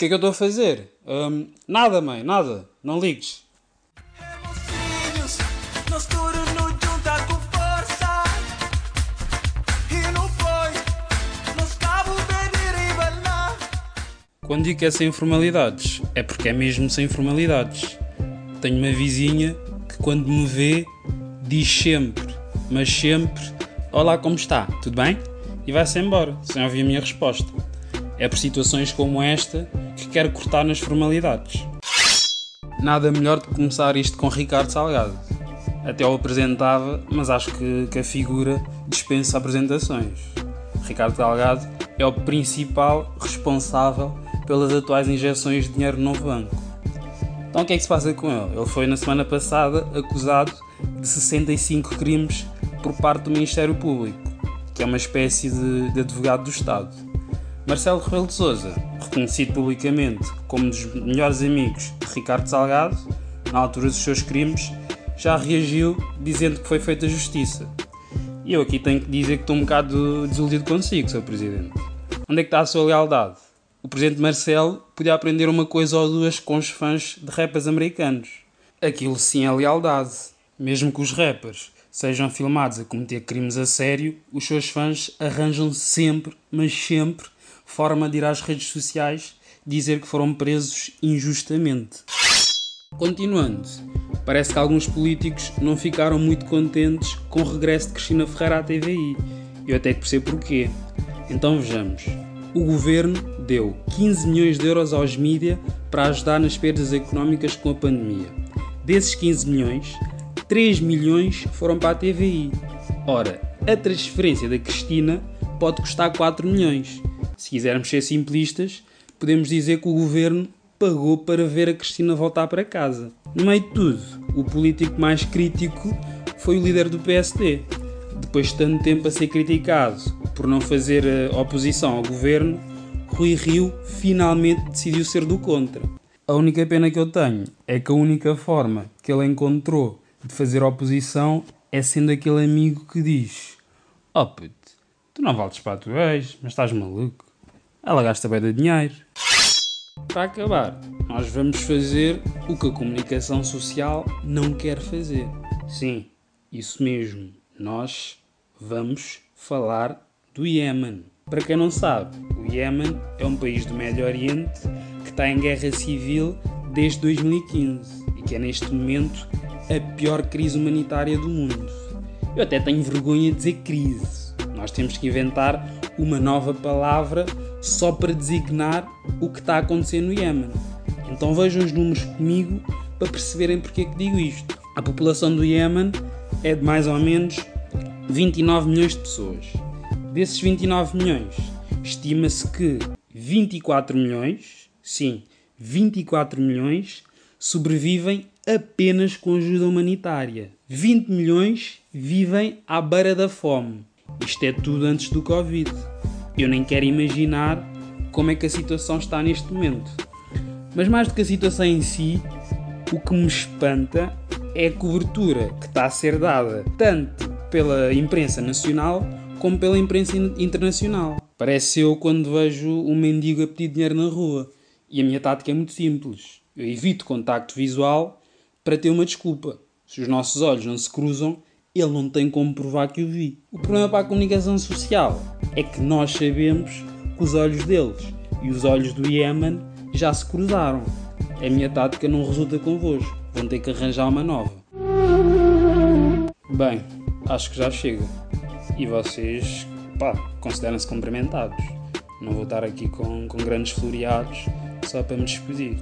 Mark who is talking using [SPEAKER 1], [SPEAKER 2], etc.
[SPEAKER 1] que é que eu estou a fazer? Hum, nada, mãe, nada. Não ligues. Quando digo que é sem formalidades, é porque é mesmo sem formalidades. Tenho uma vizinha que quando me vê diz sempre, mas sempre, Olá, como está? Tudo bem? E vai-se embora, sem ouvir a minha resposta. É por situações como esta que quero cortar nas formalidades. Nada melhor do que começar isto com Ricardo Salgado. Até o apresentava, mas acho que, que a figura dispensa apresentações. Ricardo Salgado é o principal responsável pelas atuais injeções de dinheiro no novo banco. Então o que é que se passa com ele? Ele foi na semana passada acusado de 65 crimes por parte do Ministério Público, que é uma espécie de, de advogado do Estado. Marcelo Rebelo de Sousa, reconhecido publicamente como um dos melhores amigos de Ricardo Salgado, na altura dos seus crimes, já reagiu dizendo que foi feita justiça. E eu aqui tenho que dizer que estou um bocado desiludido consigo, Sr. Presidente. Onde é que está a sua lealdade? O Presidente Marcelo podia aprender uma coisa ou duas com os fãs de rappers americanos. Aquilo sim é lealdade. Mesmo que os rappers sejam filmados a cometer crimes a sério, os seus fãs arranjam sempre, mas sempre, forma de ir às redes sociais dizer que foram presos injustamente. Continuando, parece que alguns políticos não ficaram muito contentes com o regresso de Cristina Ferreira à TVI. Eu até que percebo porquê. Então vejamos. O governo deu 15 milhões de euros aos mídia para ajudar nas perdas económicas com a pandemia. Desses 15 milhões, 3 milhões foram para a TVI. Ora, a transferência da Cristina pode custar 4 milhões. Se quisermos ser simplistas, podemos dizer que o governo pagou para ver a Cristina voltar para casa. No meio de tudo, o político mais crítico foi o líder do PSD. Depois de tanto tempo a ser criticado por não fazer eh, oposição ao governo, Rui Rio finalmente decidiu ser do contra. A única pena que eu tenho é que a única forma que ele encontrou de fazer oposição é sendo aquele amigo que diz: Oh puto, tu não vales para a tua ex, mas estás maluco. Ela gasta bem de dinheiro. Para acabar, nós vamos fazer o que a comunicação social não quer fazer. Sim, isso mesmo. Nós vamos falar do Iémen. Para quem não sabe, o Iémen é um país do Médio Oriente que está em guerra civil desde 2015 e que é neste momento a pior crise humanitária do mundo. Eu até tenho vergonha de dizer crise. Nós temos que inventar uma nova palavra só para designar o que está a acontecer no Iémen. Então vejam os números comigo para perceberem porque é que digo isto. A população do Iémen é de mais ou menos 29 milhões de pessoas. Desses 29 milhões, estima-se que 24 milhões, sim, 24 milhões, sobrevivem apenas com ajuda humanitária. 20 milhões vivem à beira da fome. Isto é tudo antes do Covid. Eu nem quero imaginar como é que a situação está neste momento. Mas mais do que a situação em si, o que me espanta é a cobertura que está a ser dada tanto pela imprensa nacional como pela imprensa internacional. Parece eu quando vejo um mendigo a pedir dinheiro na rua. E a minha tática é muito simples. Eu evito contacto visual para ter uma desculpa. Se os nossos olhos não se cruzam, ele não tem como provar que o vi. O problema para a comunicação social é que nós sabemos que os olhos deles e os olhos do Iémen já se cruzaram. A minha tática não resulta convosco. Vão ter que arranjar uma nova. Bem, acho que já chega. E vocês, pá, consideram-se cumprimentados. Não vou estar aqui com, com grandes floreados só para me despedir.